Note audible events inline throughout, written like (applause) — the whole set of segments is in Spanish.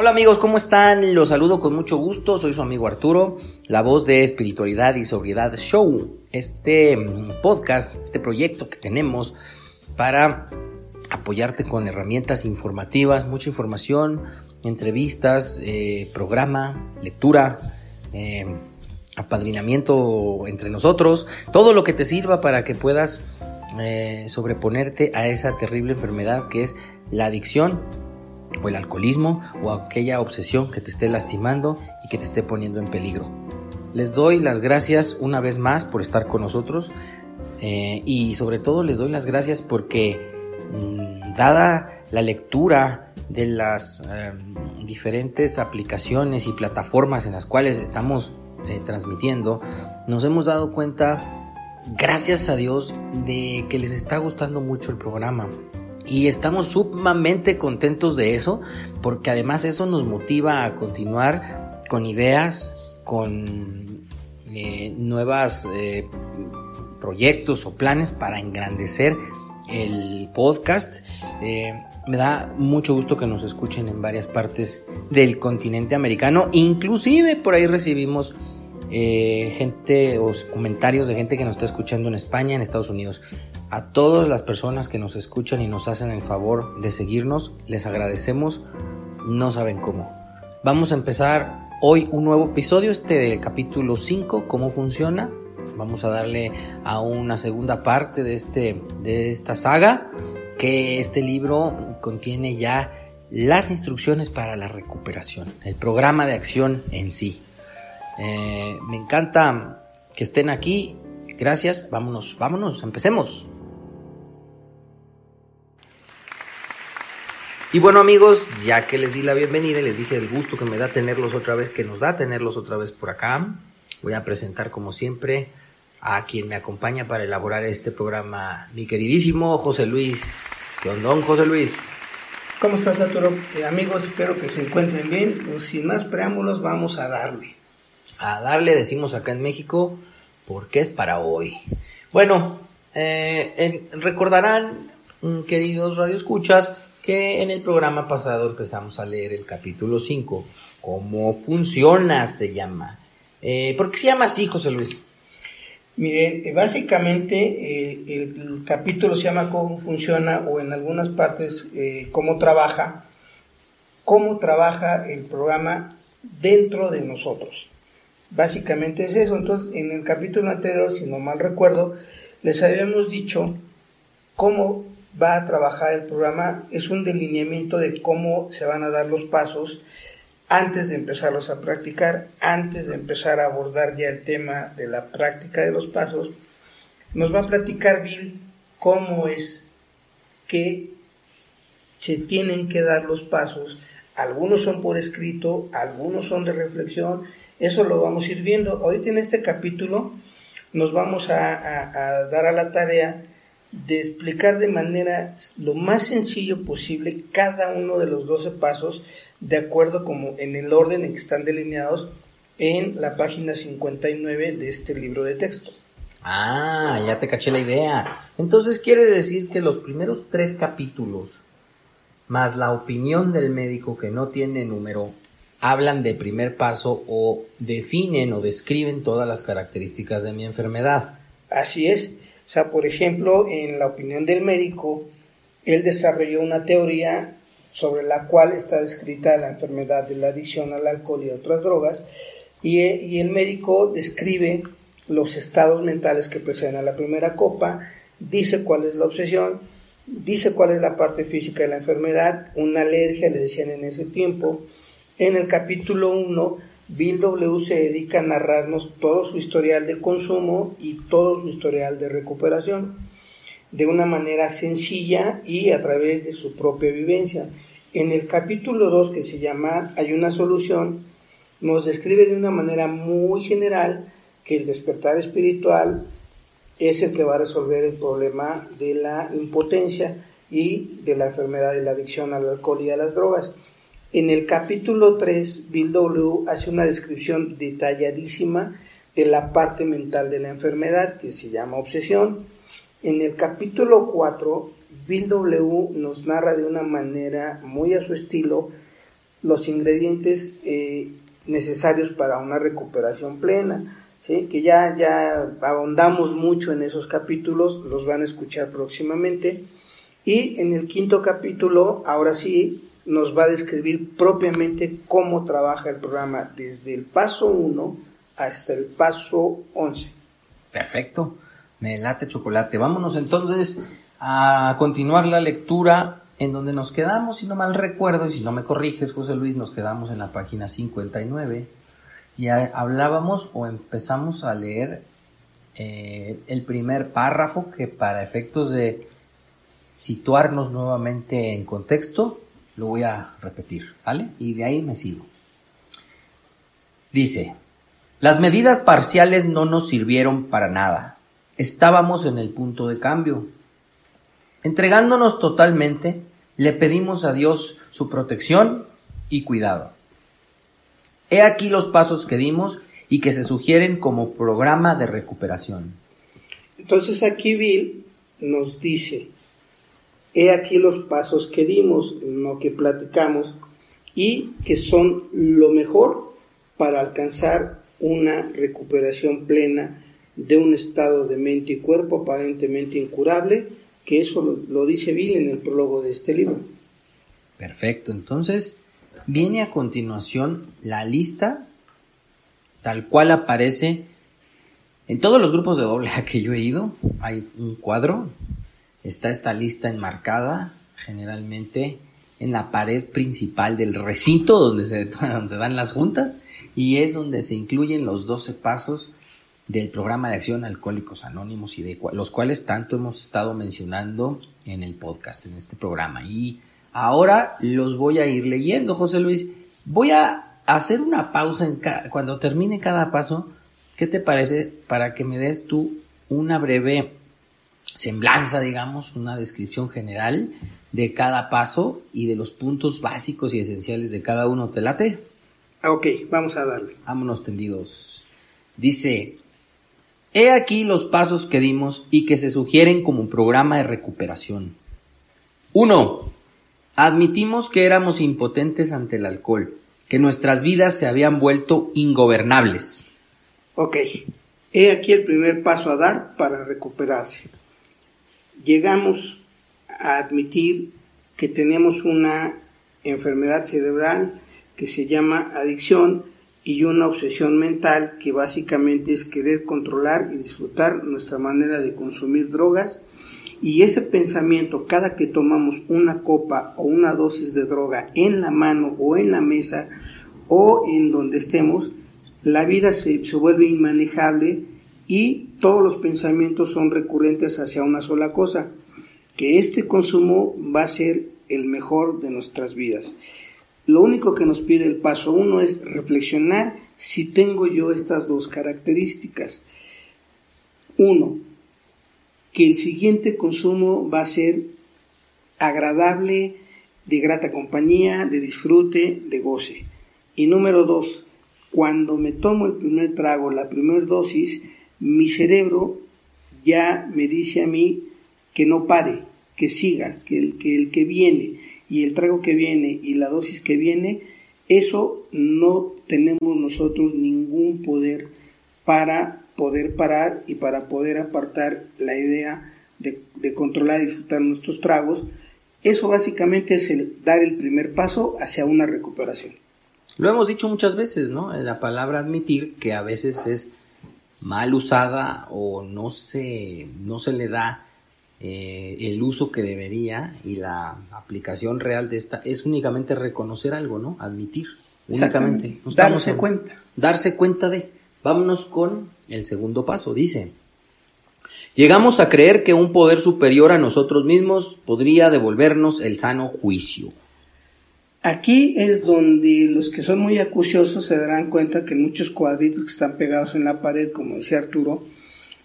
Hola amigos, ¿cómo están? Los saludo con mucho gusto, soy su amigo Arturo, la voz de Espiritualidad y Sobriedad Show, este mm, podcast, este proyecto que tenemos para apoyarte con herramientas informativas, mucha información, entrevistas, eh, programa, lectura, eh, apadrinamiento entre nosotros, todo lo que te sirva para que puedas eh, sobreponerte a esa terrible enfermedad que es la adicción o el alcoholismo o aquella obsesión que te esté lastimando y que te esté poniendo en peligro. Les doy las gracias una vez más por estar con nosotros eh, y sobre todo les doy las gracias porque mm, dada la lectura de las em, diferentes aplicaciones y plataformas en las cuales estamos eh, transmitiendo, nos hemos dado cuenta, gracias a Dios, de que les está gustando mucho el programa. Y estamos sumamente contentos de eso, porque además eso nos motiva a continuar con ideas, con eh, nuevos eh, proyectos o planes para engrandecer el podcast. Eh, me da mucho gusto que nos escuchen en varias partes del continente americano. Inclusive por ahí recibimos gente o comentarios de gente que nos está escuchando en España, en Estados Unidos. A todas las personas que nos escuchan y nos hacen el favor de seguirnos, les agradecemos, no saben cómo. Vamos a empezar hoy un nuevo episodio, este del capítulo 5, cómo funciona. Vamos a darle a una segunda parte de, este, de esta saga, que este libro contiene ya las instrucciones para la recuperación, el programa de acción en sí. Eh, me encanta que estén aquí. Gracias. Vámonos, vámonos, empecemos. Y bueno amigos, ya que les di la bienvenida y les dije el gusto que me da tenerlos otra vez, que nos da tenerlos otra vez por acá, voy a presentar como siempre a quien me acompaña para elaborar este programa, mi queridísimo José Luis. ¿Qué onda, José Luis? ¿Cómo estás, Arturo? Eh, amigos, espero que se encuentren bien. Pues, sin más preámbulos, vamos a darle. A darle, decimos acá en México, porque es para hoy. Bueno, eh, recordarán, mm, queridos radioescuchas, que en el programa pasado empezamos a leer el capítulo 5. ¿Cómo funciona? Se llama. Eh, ¿Por qué se llama así, José Luis? Miren, eh, básicamente eh, el, capítulo se llama cómo funciona o en algunas partes cómo trabaja, cómo trabaja el programa dentro de nosotros. Básicamente es eso. Entonces, en el capítulo anterior, si no mal recuerdo, les habíamos dicho cómo va a trabajar el programa es un delineamiento de cómo se van a dar los pasos antes de empezarlos a practicar, antes de empezar a abordar ya el tema de la práctica de los pasos, nos va a platicar Bill cómo es que se tienen que dar los pasos. Algunos son por escrito, algunos son de reflexión, eso lo vamos a ir viendo. Ahorita en este capítulo nos vamos a, dar a la tarea de explicar de manera lo más sencillo posible cada uno de los 12 pasos de acuerdo como en el orden en que están delineados en la página 59 de este libro de texto. Ah, ya te caché la idea. Entonces quiere decir que los primeros tres capítulos, más la opinión del médico que no tiene número, hablan de primer paso o definen o describen todas las características de mi enfermedad. Así es. O sea, por ejemplo, en la opinión del médico, él desarrolló una teoría sobre la cual está descrita la enfermedad de la adicción al alcohol y otras drogas, y, el médico describe los estados mentales que preceden a la primera copa, dice cuál es la obsesión, dice cuál es la parte física de la enfermedad, una alergia, le decían en ese tiempo. En el capítulo 1 Bill W se dedica a narrarnos todo su historial de consumo y todo su historial de recuperación de una manera sencilla y a través de su propia vivencia. En el capítulo 2 que se llama Hay una solución, nos describe de una manera muy general que el despertar espiritual es el que va a resolver el problema de la impotencia y de la enfermedad de la adicción al alcohol y a las drogas. En el capítulo 3, Bill W. hace una descripción detalladísima de la parte mental de la enfermedad, que se llama obsesión. En el capítulo 4, Bill W. nos narra de una manera muy a su estilo los ingredientes eh, necesarios para una recuperación plena, que ya, ya ahondamos mucho en esos capítulos, los van a escuchar próximamente. Y en el quinto capítulo, ahora sí, nos va a describir propiamente cómo trabaja el programa desde el paso 1 hasta el paso 11. Perfecto, me late chocolate. Vámonos entonces a continuar la lectura en donde nos quedamos, si no mal recuerdo, y si no me corriges, José Luis, nos quedamos en la página 59 y hablábamos o empezamos a leer eh, el primer párrafo que para efectos de situarnos nuevamente en contexto, lo voy a repetir, ¿sale? Y de ahí me sigo. Dice, las medidas parciales no nos sirvieron para nada. Estábamos en el punto de cambio. Entregándonos totalmente, le pedimos a Dios su protección y cuidado. He aquí los pasos que dimos y que se sugieren como programa de recuperación. Entonces aquí Bill nos dice, he aquí los pasos que dimos, no que platicamos, y que son lo mejor para alcanzar una recuperación plena de un estado de mente y cuerpo aparentemente incurable, que eso lo, lo dice Bill en el prólogo de este libro. Perfecto, entonces Viene a continuación la lista tal cual aparece en todos los grupos de doble A que yo he ido. Hay un cuadro, está esta lista enmarcada generalmente en la pared principal del recinto donde se, (laughs) dan las juntas y es donde se incluyen los 12 pasos del programa de acción Alcohólicos Anónimos y de los cuales tanto hemos estado mencionando en el podcast, en este programa. Y Ahora los voy a ir leyendo, José Luis. Voy a hacer una pausa cuando termine cada paso. ¿Qué te parece para que me des tú una breve semblanza, digamos, una descripción general de cada paso y de los puntos básicos y esenciales de cada uno? ¿Te late? Ok, vamos a darle. Vámonos tendidos. Dice, he aquí los pasos que dimos y que se sugieren como programa de recuperación. 1. Admitimos que éramos impotentes ante el alcohol, que nuestras vidas se habían vuelto ingobernables. Ok, he aquí el primer paso a dar para recuperarse. Llegamos a admitir que tenemos una enfermedad cerebral que se llama adicción y una obsesión mental que básicamente es querer controlar y disfrutar nuestra manera de consumir drogas. Y ese pensamiento, cada que tomamos una copa o una dosis de droga en la mano o en la mesa o en donde estemos, la vida se, se vuelve inmanejable y todos los pensamientos son recurrentes hacia una sola cosa, que este consumo va a ser el mejor de nuestras vidas. Lo único que nos pide el paso uno es reflexionar si tengo yo estas dos características. Uno, que el siguiente consumo va a ser agradable, de grata compañía, de disfrute, de goce. Y número dos, cuando me tomo el primer trago, la primera dosis, mi cerebro ya me dice a mí que no pare, que siga, que el que, el que viene y el trago que viene y la dosis que viene, eso no tenemos nosotros ningún poder para poder parar y para poder apartar la idea de, controlar y disfrutar nuestros tragos. Eso básicamente es el dar el primer paso hacia una recuperación. Lo hemos dicho muchas veces, ¿no? La palabra admitir que a veces es mal usada o no se, no se le da eh, el uso que debería y la aplicación real de esta es únicamente reconocer algo, ¿no? Admitir. Únicamente. darse cuenta. Darse cuenta de. Vámonos con el segundo paso. Dice, llegamos a creer que un poder superior a nosotros mismos podría devolvernos el sano juicio. Aquí es donde los que son muy acuciosos se darán cuenta que muchos cuadritos que están pegados en la pared, como decía Arturo,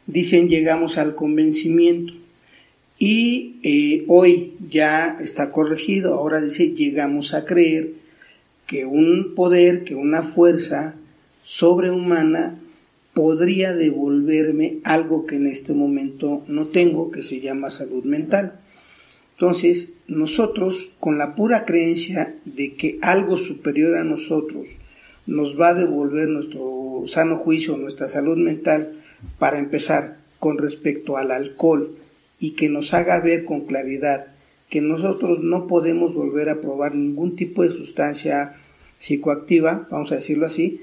dicen llegamos al convencimiento. Y eh, hoy ya está corregido, ahora dice llegamos a creer que un poder, que una fuerza sobrehumana podría devolverme algo que en este momento no tengo, que se llama salud mental. Entonces, nosotros, con la pura creencia de que algo superior a nosotros nos va a devolver nuestro sano juicio, nuestra salud mental, para empezar con respecto al alcohol y que nos haga ver con claridad que nosotros no podemos volver a probar ningún tipo de sustancia psicoactiva, vamos a decirlo así,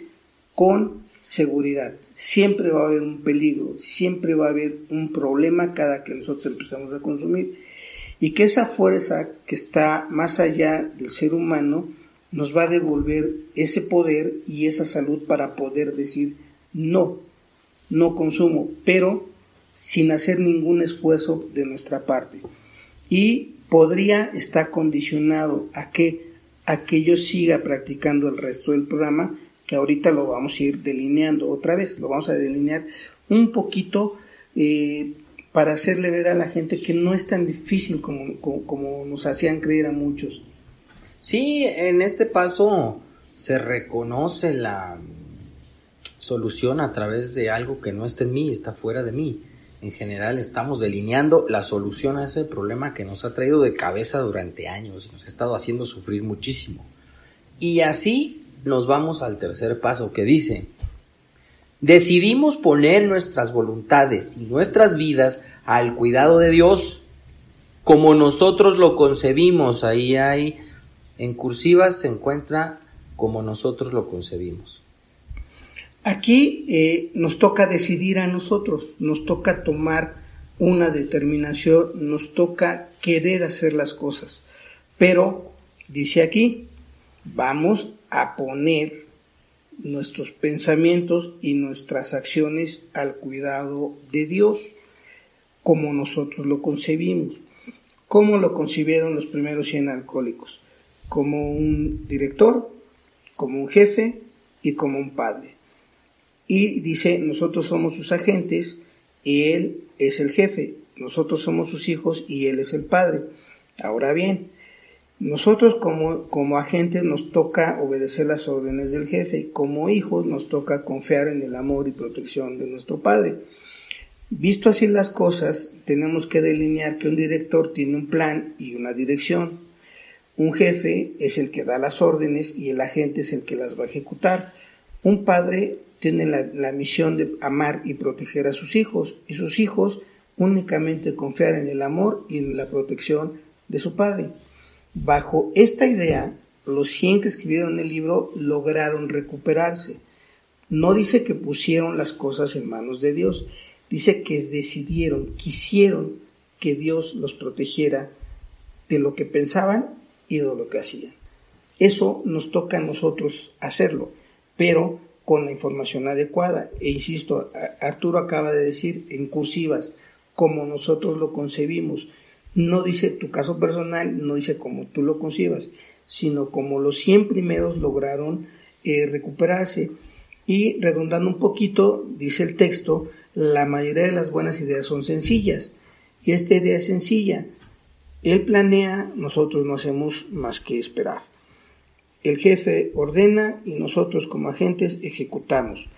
con seguridad. Siempre va a haber un peligro, siempre va a haber un problema cada que nosotros empezamos a consumir y que esa fuerza que está más allá del ser humano nos va a devolver ese poder y esa salud para poder decir no, no consumo, pero sin hacer ningún esfuerzo de nuestra parte. Y podría estar condicionado a que, a que yo siga practicando el resto del programa, que ahorita lo vamos a ir delineando otra vez, lo vamos a delinear un poquito eh, para hacerle ver a la gente que no es tan difícil como, como, nos hacían creer a muchos. Sí, en este paso se reconoce la solución a través de algo que no está en mí, está fuera de mí. En general estamos delineando la solución a ese problema que nos ha traído de cabeza durante años y nos ha estado haciendo sufrir muchísimo. Y así nos vamos al tercer paso que dice, decidimos poner nuestras voluntades y nuestras vidas al cuidado de Dios como nosotros lo concebimos. Ahí hay, en cursivas se encuentra como nosotros lo concebimos. Aquí eh, nos toca decidir a nosotros, nos toca tomar una determinación, nos toca querer hacer las cosas. Pero, dice aquí, vamos a poner nuestros pensamientos y nuestras acciones al cuidado de Dios, como nosotros lo concebimos. ¿Cómo lo concibieron los primeros 100 alcohólicos? Como un director, como un jefe y como un padre. Y dice, nosotros somos sus agentes y él es el jefe, nosotros somos sus hijos y él es el padre. Ahora bien, nosotros como, como agentes nos toca obedecer las órdenes del jefe, como hijos nos toca confiar en el amor y protección de nuestro padre. Visto así las cosas, tenemos que delinear que un director tiene un plan y una dirección. Un jefe es el que da las órdenes y el agente es el que las va a ejecutar. Un padre tiene la, la misión de amar y proteger a sus hijos y sus hijos únicamente confiar en el amor y en la protección de su padre. Bajo esta idea, los 100 que escribieron el libro lograron recuperarse. No dice que pusieron las cosas en manos de Dios, dice que decidieron, quisieron que Dios los protegiera de lo que pensaban y de lo que hacían. Eso nos toca a nosotros hacerlo, pero con la información adecuada. E insisto, Arturo acaba de decir en cursivas, como nosotros lo concebimos, no dice tu caso personal, no dice como tú lo concibas, sino como los 100 primeros lograron eh, recuperarse. Y redundando un poquito, dice el texto, la mayoría de las buenas ideas son sencillas. Y esta idea es sencilla. Él planea, nosotros no hacemos más que esperar. El jefe ordena y nosotros como agentes ejecutamos.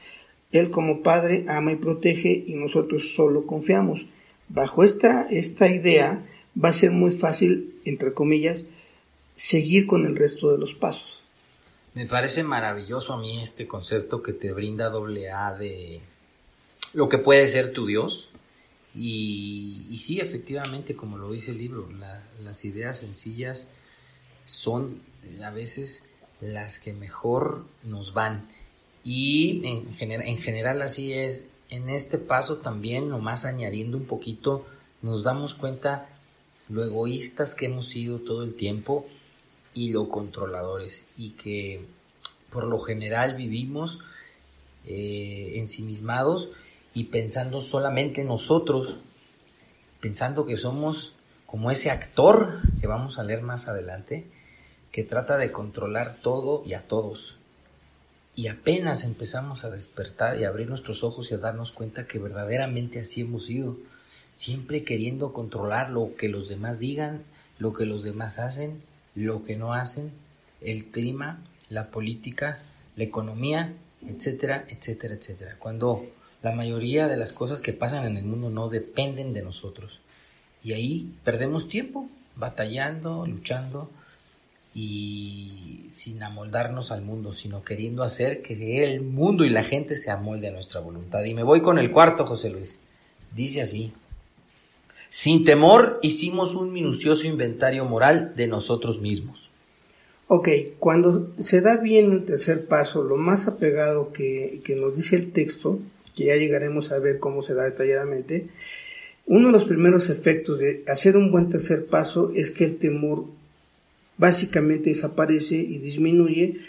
Él como padre ama y protege y nosotros solo confiamos. Bajo esta, esta idea, va a ser muy fácil, entre comillas, seguir con el resto de los pasos. Me parece maravilloso a mí este concepto que te brinda doble A de lo que puede ser tu Dios. Y, sí, efectivamente, como lo dice el libro, las ideas sencillas son a veces las que mejor nos van. Y en, en general así es. En este paso también, nomás añadiendo un poquito, nos damos cuenta lo egoístas que hemos sido todo el tiempo y lo controladores y que por lo general vivimos eh, ensimismados y pensando solamente en nosotros, pensando que somos como ese actor que vamos a leer más adelante, que trata de controlar todo y a todos. y apenas empezamos a despertar y a abrir nuestros ojos y a darnos cuenta que verdaderamente así hemos ido, siempre queriendo controlar lo que los demás digan, lo que los demás hacen, lo que no hacen, el clima, la política, la economía, etcétera, etcétera, etcétera. Cuando la mayoría de las cosas que pasan en el mundo no dependen de nosotros. Y ahí perdemos tiempo batallando, luchando y sin amoldarnos al mundo, sino queriendo hacer que el mundo y la gente se amolde a nuestra voluntad. Y me voy con el cuarto, José Luis. Dice así. Sin temor hicimos un minucioso inventario moral de nosotros mismos. Ok, cuando se da bien el tercer paso, lo más apegado que, que nos dice el texto, que ya llegaremos a ver cómo se da detalladamente, uno de los primeros efectos de hacer un buen tercer paso es que el temor básicamente desaparece y disminuye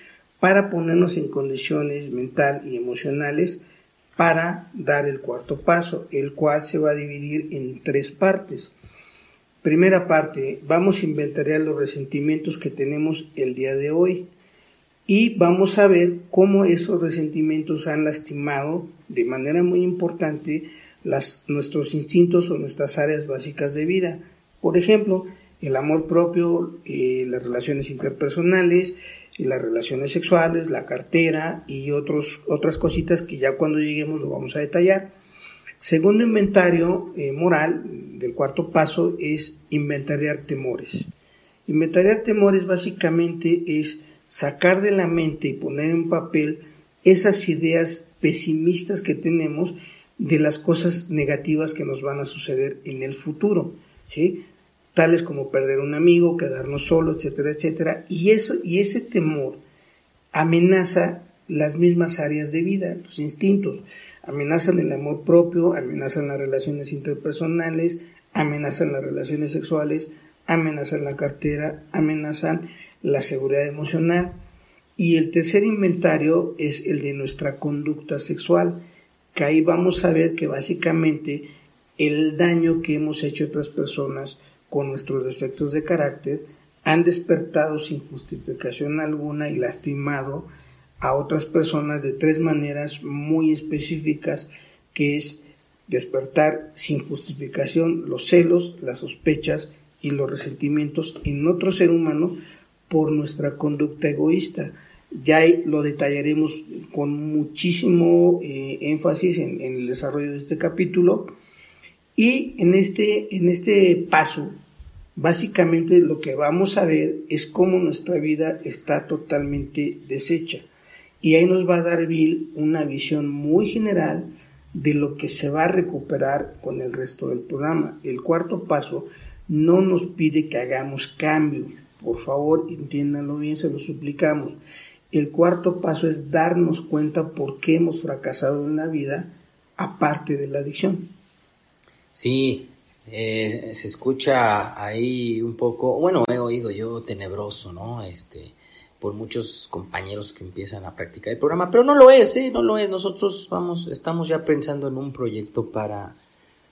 para ponernos en condiciones mental y emocionales para dar el cuarto paso, el cual se va a dividir en tres partes. Primera parte, vamos a inventariar los resentimientos que tenemos el día de hoy y vamos a ver cómo esos resentimientos han lastimado de manera muy importante nuestros instintos o nuestras áreas básicas de vida. Por ejemplo, el amor propio, eh, las relaciones interpersonales, las relaciones sexuales, la cartera y otros, otras cositas que ya cuando lleguemos lo vamos a detallar. Segundo inventario eh, moral del cuarto paso es inventariar temores. Inventariar temores básicamente es sacar de la mente y poner en papel esas ideas pesimistas que tenemos de las cosas negativas que nos van a suceder en el futuro, ¿sí? Tales como perder un amigo, quedarnos solos, etcétera, etcétera, y eso y ese temor amenaza las mismas áreas de vida, los instintos, amenazan el amor propio, amenazan las relaciones interpersonales, amenazan las relaciones sexuales, amenazan la cartera, amenazan la seguridad emocional. Y el tercer inventario es el de nuestra conducta sexual, que ahí vamos a ver que básicamente el daño que hemos hecho a otras personas con nuestros defectos de carácter han despertado sin justificación alguna y lastimado a otras personas de tres maneras muy específicas, que es despertar sin justificación los celos, las sospechas y los resentimientos en otro ser humano por nuestra conducta egoísta. Ya lo detallaremos con muchísimo eh, énfasis en, el desarrollo de este capítulo. Y en este, en este paso, básicamente lo que vamos a ver es cómo nuestra vida está totalmente deshecha. Y ahí nos va a dar Bill una visión muy general de lo que se va a recuperar con el resto del programa. El cuarto paso no nos pide que hagamos cambios, por favor, entiéndanlo bien, se lo suplicamos. El cuarto paso es darnos cuenta por qué hemos fracasado en la vida, aparte de la adicción. Sí, eh, se escucha ahí un poco, bueno, he oído yo tenebroso, ¿no? Este, por muchos compañeros que empiezan a practicar el programa, pero no lo es, ¿eh? No lo es. Nosotros vamos, estamos ya pensando en un proyecto para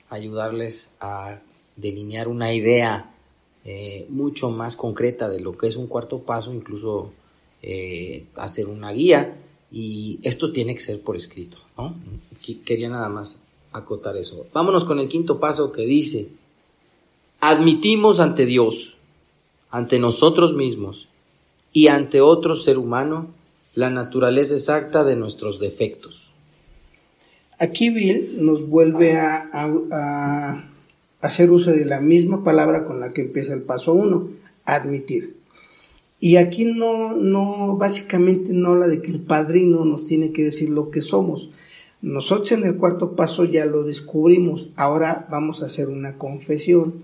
ayudarles a delinear una idea eh, mucho más concreta de lo que es un cuarto paso, incluso eh, hacer una guía y esto tiene que ser por escrito, ¿no? Quería nada más acotar eso. Vámonos con el quinto paso que dice, admitimos ante Dios, ante nosotros mismos y ante otro ser humano la naturaleza exacta de nuestros defectos. Aquí Bill nos vuelve a hacer uso de la misma palabra con la que empieza el paso 1, admitir. Y aquí no, no, básicamente no habla de que el padrino nos tiene que decir lo que somos. Nosotros en el cuarto paso ya lo descubrimos. Ahora vamos a hacer una confesión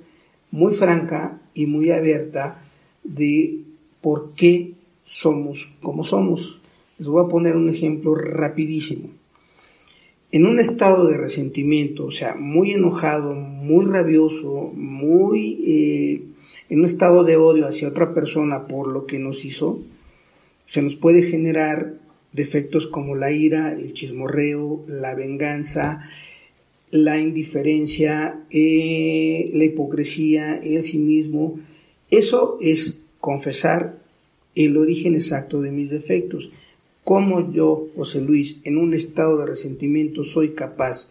muy franca y muy abierta de por qué somos como somos. Les voy a poner un ejemplo rapidísimo en un estado de resentimiento, o sea, muy enojado, muy rabioso, muy eh, en un estado de odio hacia otra persona por lo que nos hizo, se nos puede generar defectos como la ira, el chismorreo, la venganza, la indiferencia, eh, la hipocresía, el cinismo. Eso es confesar el origen exacto de mis defectos cómo yo, José Luis, en un estado de resentimiento soy capaz,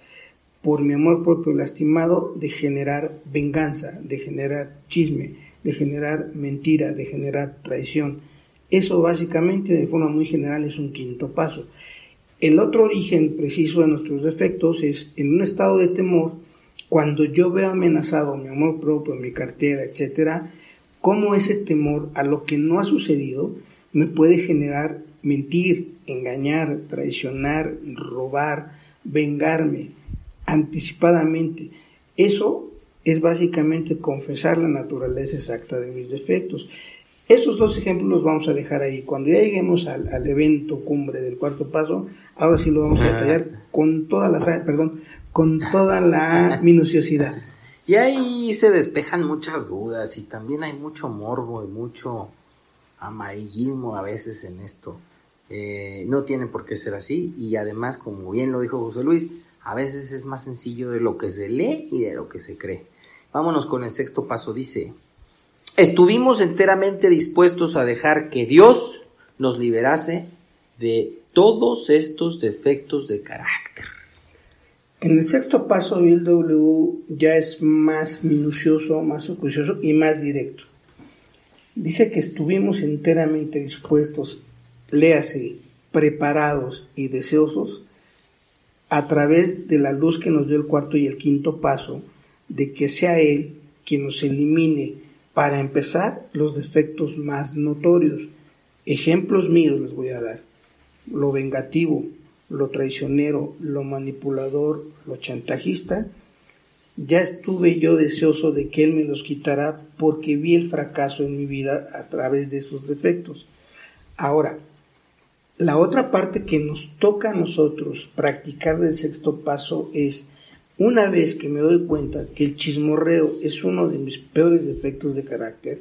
por mi amor propio lastimado, de generar venganza, de generar chisme, de generar mentira, de generar traición. Eso básicamente, de forma muy general, es un quinto paso. El otro origen preciso de nuestros defectos es en un estado de temor, cuando yo veo amenazado mi amor propio, mi cartera, etcétera, cómo ese temor a lo que no ha sucedido me puede generar mentir, engañar, traicionar, robar, vengarme anticipadamente. Eso es básicamente confesar la naturaleza exacta de mis defectos. Esos dos ejemplos los vamos a dejar ahí. Cuando ya lleguemos al, evento cumbre del cuarto paso, ahora sí lo vamos a detallar con toda la, perdón, con toda la (laughs) minuciosidad. Y ahí se despejan muchas dudas y también hay mucho morbo y mucho amarillismo a veces en esto. Eh, no tiene por qué ser así y además, como bien lo dijo José Luis, a veces es más sencillo de lo que se lee y de lo que se cree. Vámonos con el sexto paso, dice, estuvimos enteramente dispuestos a dejar que Dios nos liberase de todos estos defectos de carácter. En el sexto paso, el W ya es más minucioso, más acucioso y más directo. Dice que estuvimos enteramente dispuestos, léase, preparados y deseosos a través de la luz que nos dio el cuarto y el quinto paso, de que sea Él quien nos elimine, para empezar, los defectos más notorios. Ejemplos míos les voy a dar. Lo vengativo, lo traicionero, lo manipulador, lo chantajista, ya estuve yo deseoso de que Él me los quitara porque vi el fracaso en mi vida a través de esos defectos. Ahora, la otra parte que nos toca a nosotros practicar del sexto paso es, una vez que me doy cuenta que el chismorreo es uno de mis peores defectos de carácter,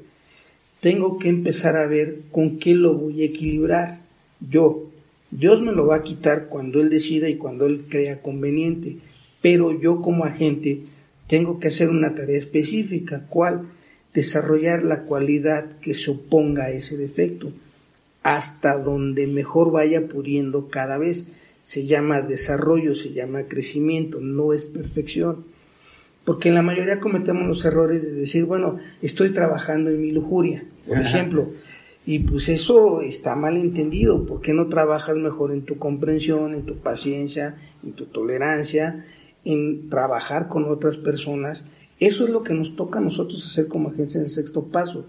tengo que empezar a ver con qué lo voy a equilibrar yo, Dios me lo va a quitar cuando Él decida y cuando Él crea conveniente, pero yo como agente tengo que hacer una tarea específica, ¿cuál? Desarrollar la cualidad que se oponga a ese defecto, hasta donde mejor vaya pudiendo cada vez. Se llama desarrollo, se llama crecimiento, no es perfección. Porque en la mayoría cometemos los errores de decir, bueno, estoy trabajando en mi lujuria, por ejemplo, y pues eso está mal entendido. ¿Por qué no trabajas mejor en tu comprensión, en tu paciencia, en tu tolerancia, en trabajar con otras personas? Eso es lo que nos toca a nosotros hacer como agencia en el sexto paso,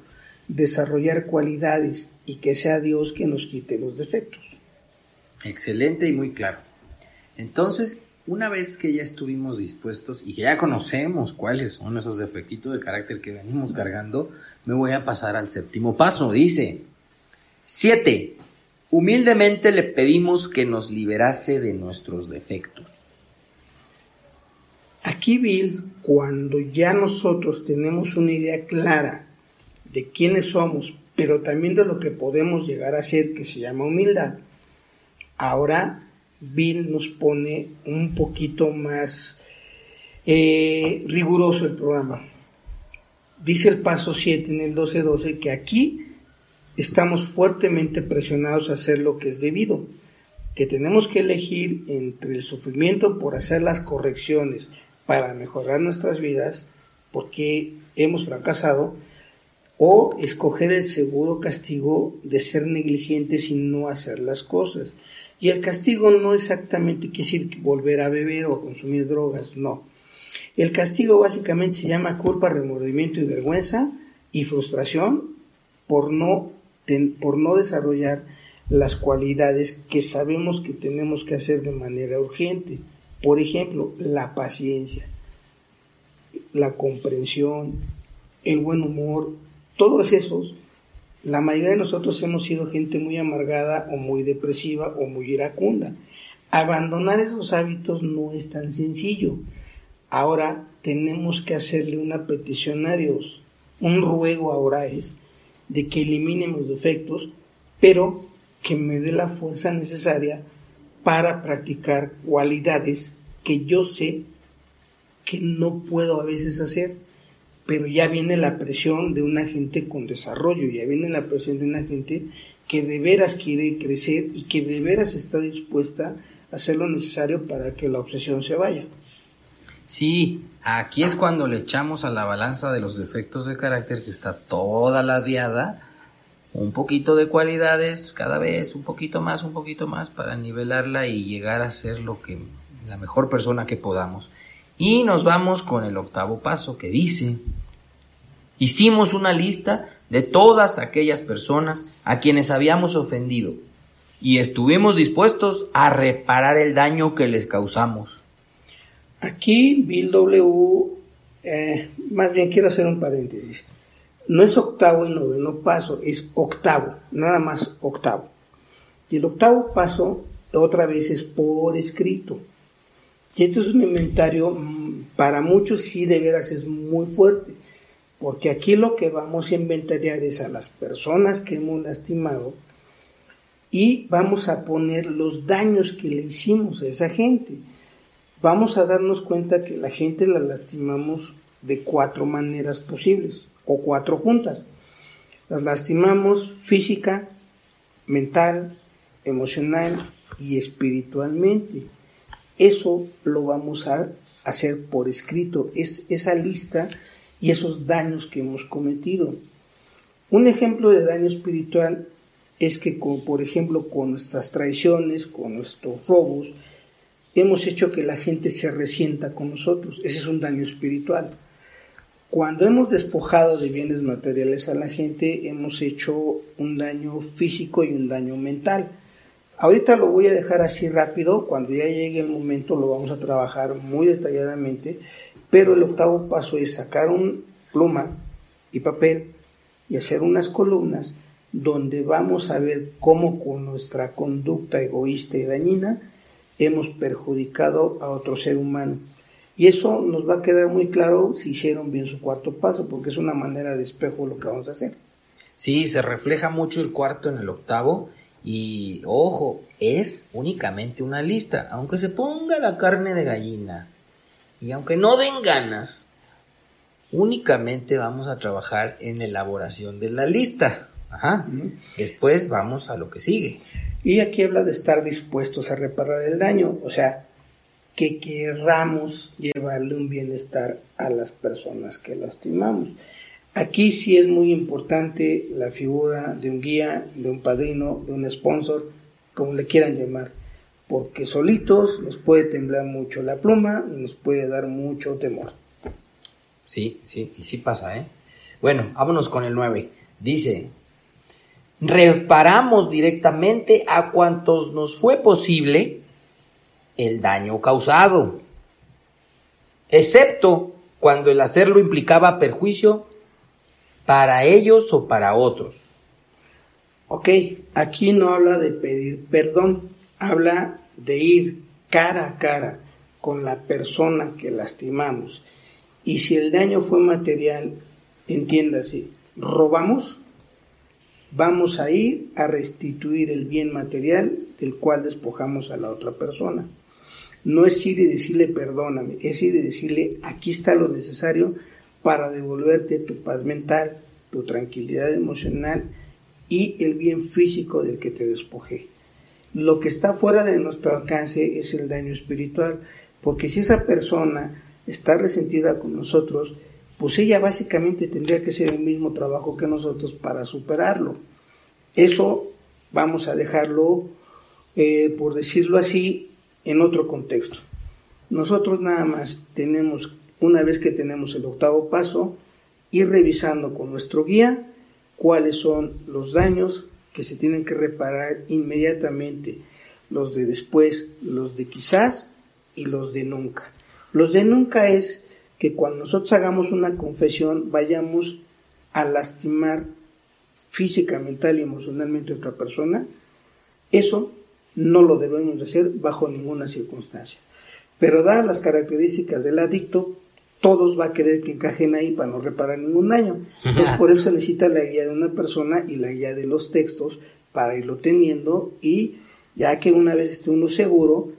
desarrollar cualidades y que sea Dios quien nos quite los defectos. Excelente y muy claro. Entonces, una vez que ya estuvimos dispuestos y que ya conocemos cuáles son esos defectitos de carácter que venimos cargando, me voy a pasar al séptimo paso. Dice, 7. Humildemente le pedimos que nos liberase de nuestros defectos. Aquí, Bill, cuando ya nosotros tenemos una idea clara de quiénes somos, pero también de lo que podemos llegar a ser, que se llama humildad, ahora Bill nos pone un poquito más eh, riguroso el programa dice el paso 7 en el 12.12 que aquí estamos fuertemente presionados a hacer lo que es debido, que tenemos que elegir entre el sufrimiento por hacer las correcciones para mejorar nuestras vidas, porque hemos fracasado, o escoger el seguro castigo de ser negligentes y no hacer las cosas. Y el castigo no exactamente quiere decir volver a beber o consumir drogas, no el castigo básicamente se llama culpa, remordimiento y vergüenza y frustración por no, por no desarrollar las cualidades que sabemos que tenemos que hacer de manera urgente. Por ejemplo, la paciencia, la comprensión, el buen humor, todos esos, la mayoría de nosotros hemos sido gente muy amargada o muy depresiva o muy iracunda. Abandonar esos hábitos no es tan sencillo. Ahora tenemos que hacerle una petición a Dios. Un ruego ahora es de que elimine los defectos, pero que me dé la fuerza necesaria para practicar cualidades que yo sé que no puedo a veces hacer, pero ya viene la presión de una gente con desarrollo, ya viene la presión de una gente que de veras quiere crecer y que de veras está dispuesta a hacer lo necesario para que la obsesión se vaya. Sí, aquí es cuando le echamos a la balanza de los defectos de carácter que está toda la diada, un poquito de cualidades cada vez, un poquito más, un poquito más para nivelarla y llegar a ser lo que la mejor persona que podamos. Y nos vamos con el octavo paso que dice, hicimos una lista de todas aquellas personas a quienes habíamos ofendido y estuvimos dispuestos a reparar el daño que les causamos. Aquí Bill W, eh, más bien quiero hacer un paréntesis. No es octavo y noveno paso, es octavo, nada más octavo. Y el octavo paso otra vez es por escrito. Y esto es un inventario, mm, para muchos sí de veras es muy fuerte, porque aquí lo que vamos a inventariar es a las personas que hemos lastimado y vamos a poner los daños que le hicimos a esa gente vamos a darnos cuenta que la gente la lastimamos de cuatro maneras posibles o cuatro juntas. Las lastimamos física, mental, emocional y espiritualmente. Eso lo vamos a hacer por escrito, es esa lista y esos daños que hemos cometido. Un ejemplo de daño espiritual es que, por ejemplo, con nuestras traiciones, con nuestros robos, hemos hecho que la gente se resienta con nosotros. Ese es un daño espiritual. Cuando hemos despojado de bienes materiales a la gente, hemos hecho un daño físico y un daño mental. Ahorita lo voy a dejar así rápido, cuando ya llegue el momento lo vamos a trabajar muy detalladamente, pero el octavo paso es sacar un pluma y papel y hacer unas columnas donde vamos a ver cómo con nuestra conducta egoísta y dañina hemos perjudicado a otro ser humano. Y eso nos va a quedar muy claro si hicieron bien su cuarto paso, porque es una manera de espejo lo que vamos a hacer. Sí, se refleja mucho el cuarto en el octavo y ojo, es únicamente una lista, aunque se ponga la carne de gallina y aunque no den ganas, únicamente vamos a trabajar en la elaboración de la lista. Ajá. Después vamos a lo que sigue. Y aquí habla de estar dispuestos a reparar el daño, o sea, que querramos llevarle un bienestar a las personas que lastimamos. Aquí sí es muy importante la figura de un guía, de un padrino, de un sponsor, como le quieran llamar, porque solitos nos puede temblar mucho la pluma y nos puede dar mucho temor. Sí, sí, y sí pasa, ¿eh? Bueno, vámonos con el 9. Dice, reparamos directamente a cuantos nos fue posible el daño causado, excepto cuando el hacerlo implicaba perjuicio para ellos o para otros. Ok, aquí no habla de pedir perdón, habla de ir cara a cara con la persona que lastimamos. Y si el daño fue material, entiéndase, robamos, vamos a ir a restituir el bien material del cual despojamos a la otra persona. No es ir y decirle perdóname, es ir y decirle aquí está lo necesario para devolverte tu paz mental, tu tranquilidad emocional y el bien físico del que te despojé. Lo que está fuera de nuestro alcance es el daño espiritual, porque si esa persona está resentida con nosotros, pues ella básicamente tendría que hacer el mismo trabajo que nosotros para superarlo. Eso vamos a dejarlo, eh, por decirlo así, en otro contexto. Nosotros nada más tenemos, una vez que tenemos el octavo paso, ir revisando con nuestro guía cuáles son los daños que se tienen que reparar inmediatamente, los de después, los de quizás y los de nunca. Los de nunca es que cuando nosotros hagamos una confesión vayamos a lastimar física, mental y emocionalmente a otra persona, eso no lo debemos hacer bajo ninguna circunstancia. Pero dadas las características del adicto, todos va a querer que encajen ahí para no reparar ningún daño. Entonces por eso necesita la guía de una persona y la guía de los textos para irlo teniendo y ya que una vez esté uno seguro,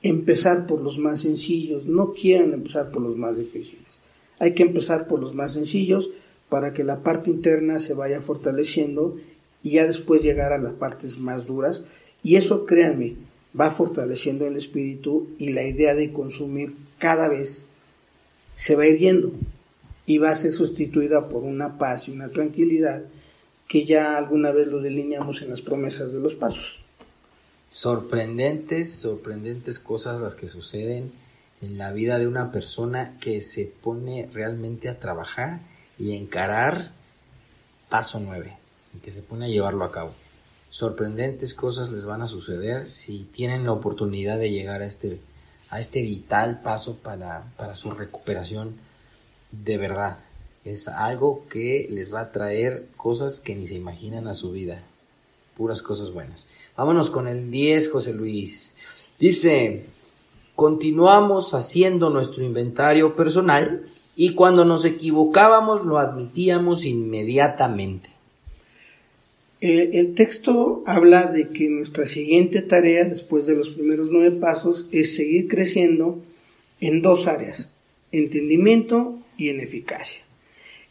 empezar por los más sencillos, no quieran empezar por los más difíciles. Hay que empezar por los más sencillos para que la parte interna se vaya fortaleciendo y ya después llegar a las partes más duras. Y eso, créanme, va fortaleciendo el espíritu y la idea de consumir cada vez se va yendo y va a ser sustituida por una paz y una tranquilidad que ya alguna vez lo delineamos en las promesas de los pasos. Sorprendentes, sorprendentes cosas las que suceden en la vida de una persona que se pone realmente a trabajar y encarar paso nueve y que se pone a llevarlo a cabo. Sorprendentes cosas les van a suceder si tienen la oportunidad de llegar a este, a este vital paso para, para su recuperación de verdad. Es algo que les va a traer cosas que ni se imaginan a su vida. Puras cosas buenas. Vámonos con el 10, José Luis. Dice, continuamos haciendo nuestro inventario personal y cuando nos equivocábamos lo admitíamos inmediatamente. El, texto habla de que nuestra siguiente tarea después de los primeros nueve pasos es seguir creciendo en dos áreas, entendimiento y en eficacia.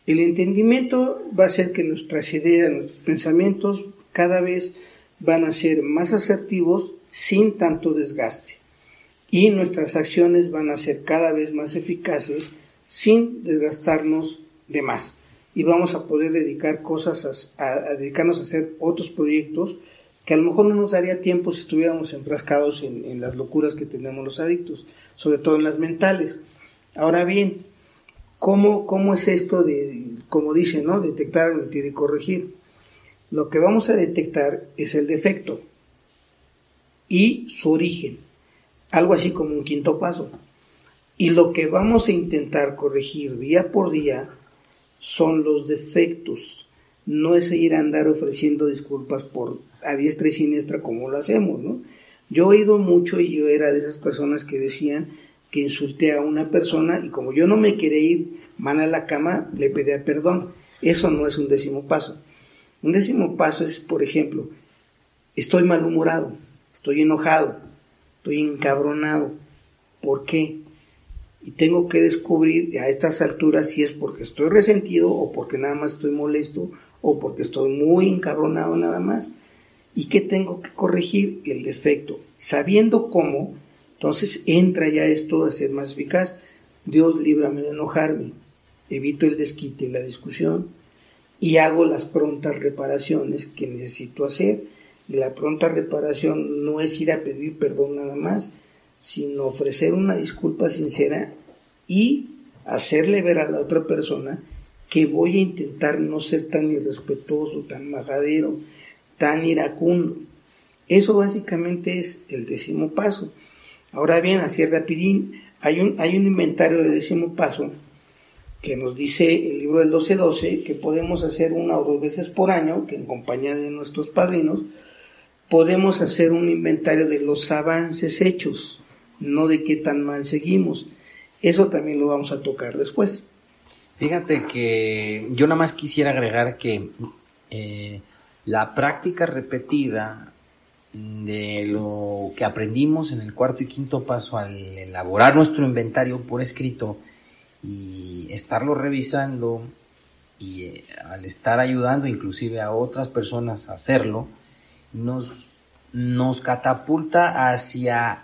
El entendimiento va a ser que nuestras ideas, nuestros pensamientos cada vez van a ser más asertivos sin tanto desgaste. Y nuestras acciones van a ser cada vez más eficaces sin desgastarnos de más. Y vamos a poder dedicar cosas a, dedicarnos a hacer otros proyectos que a lo mejor no nos daría tiempo si estuviéramos enfrascados en, las locuras que tenemos los adictos, sobre todo en las mentales. Ahora bien, ¿cómo, cómo es esto de, como dice, ¿no? detectar, admitir y corregir? Lo que vamos a detectar es el defecto y su origen, algo así como un quinto paso. Y lo que vamos a intentar corregir día por día son los defectos. No es ir a andar ofreciendo disculpas por a diestra y siniestra como lo hacemos, ¿no? Yo he oído mucho y yo era de esas personas que decían que insulté a una persona y como yo no me quería ir mal a la cama, le pedía perdón. Eso no es un décimo paso. Un décimo paso es, por ejemplo, estoy malhumorado, estoy enojado, estoy encabronado. ¿Por qué? Y tengo que descubrir a estas alturas si es porque estoy resentido o porque nada más estoy molesto o porque estoy muy encabronado nada más. ¿Y qué tengo que corregir? El defecto. Sabiendo cómo, entonces entra ya esto a ser más eficaz. Dios líbrame de enojarme. Evito el desquite y la discusión y hago las prontas reparaciones que necesito hacer. Y la pronta reparación no es ir a pedir perdón nada más, sino ofrecer una disculpa sincera y hacerle ver a la otra persona que voy a intentar no ser tan irrespetuoso, tan majadero, tan iracundo. Eso básicamente es el décimo paso. Ahora bien, así rapidín, hay un, hay un inventario de décimo paso que nos dice el libro del 1212 que podemos hacer una o dos veces por año, que en compañía de nuestros padrinos, podemos hacer un inventario de los avances hechos, no de qué tan mal seguimos. Eso también lo vamos a tocar después. Fíjate que yo nada más quisiera agregar que eh, la práctica repetida de lo que aprendimos en el cuarto y quinto paso al elaborar nuestro inventario por escrito, y estarlo revisando y eh, al estar ayudando inclusive a otras personas a hacerlo, nos, nos catapulta hacia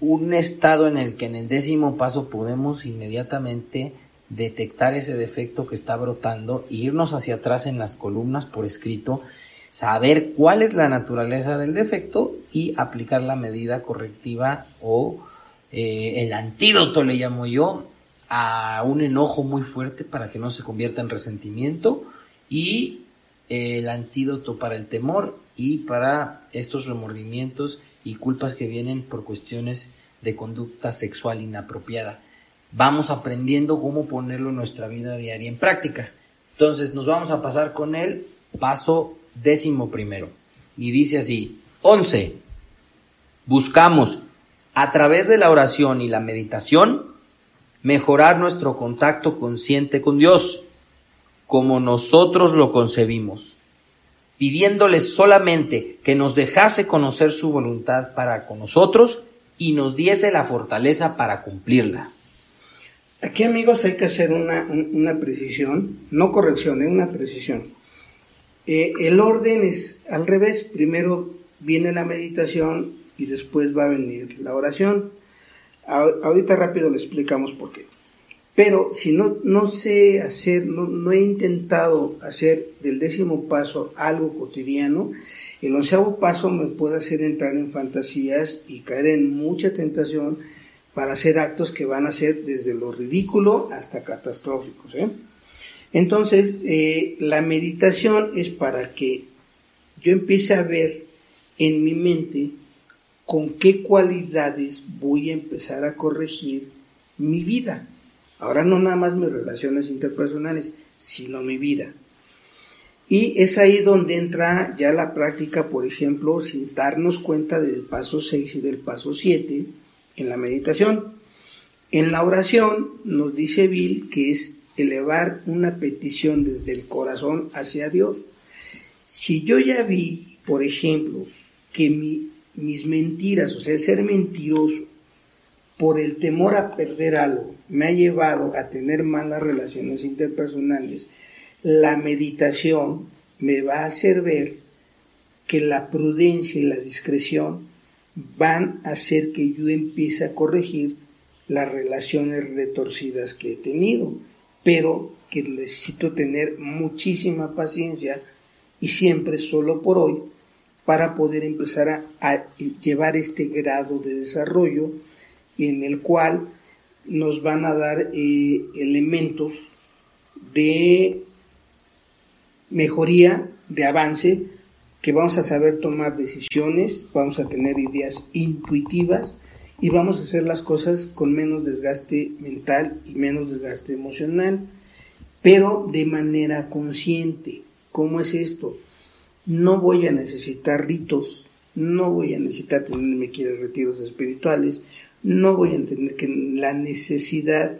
un estado en el que en el décimo paso podemos inmediatamente detectar ese defecto que está brotando, e irnos hacia atrás en las columnas por escrito, saber cuál es la naturaleza del defecto y aplicar la medida correctiva o eh, el antídoto le llamo yo a un enojo muy fuerte para que no se convierta en resentimiento y eh, el antídoto para el temor y para estos remordimientos y culpas que vienen por cuestiones de conducta sexual inapropiada. Vamos aprendiendo cómo ponerlo en nuestra vida diaria en práctica. Entonces nos vamos a pasar con el paso décimo primero. Y dice así, 11. Buscamos a través de la oración y la meditación mejorar nuestro contacto consciente con Dios, como nosotros lo concebimos, pidiéndole solamente que nos dejase conocer su voluntad para con nosotros y nos diese la fortaleza para cumplirla. Aquí amigos hay que hacer una, precisión, no corrección, es ¿eh? una precisión. Eh, el orden es al revés. Primero viene la meditación y después va a venir la oración. ahorita rápido le explicamos por qué. Pero si no, no sé hacer, no, no, he intentado hacer del décimo paso algo cotidiano, el onceavo paso me puede hacer entrar en fantasías y caer en mucha tentación para hacer actos que van a ser desde lo ridículo hasta catastróficos. ¿eh? Entonces, eh, la meditación es para que yo empiece a ver en mi mente con qué cualidades voy a empezar a corregir mi vida. Ahora no nada más mis relaciones interpersonales, sino mi vida. Y es ahí donde entra ya la práctica, por ejemplo, sin darnos cuenta del paso 6 y del paso 7 en la meditación. En la oración nos dice Bill que es elevar una petición desde el corazón hacia Dios. Si yo ya vi, por ejemplo, que mis mentiras, o sea, el ser mentiroso, por el temor a perder algo, me ha llevado a tener malas relaciones interpersonales, la meditación me va a hacer ver que la prudencia y la discreción van a hacer que yo empiece a corregir las relaciones retorcidas que he tenido, pero que necesito tener muchísima paciencia y siempre solo por hoy para poder empezar a, llevar este grado de desarrollo en el cual nos van a dar eh, elementos de mejoría, de avance, que vamos a saber tomar decisiones, vamos a tener ideas intuitivas y vamos a hacer las cosas con menos desgaste mental y menos desgaste emocional, pero de manera consciente. ¿Cómo es esto? No voy a necesitar ritos, no voy a necesitar tenerme que ir a retiros espirituales, no voy a tener que la necesidad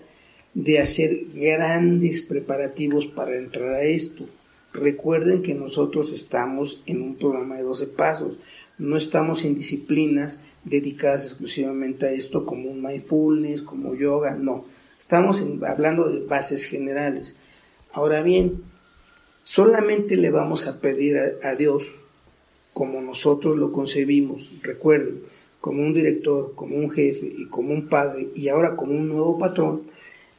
de hacer grandes preparativos para entrar a esto. Recuerden que nosotros estamos en un programa de 12 pasos, no estamos en disciplinas dedicadas exclusivamente a esto como un mindfulness, como yoga, no. Estamos hablando de bases generales. Ahora bien, solamente le vamos a pedir a Dios como nosotros lo concebimos, recuerden, como un director, como un jefe y como un padre y ahora como un nuevo patrón,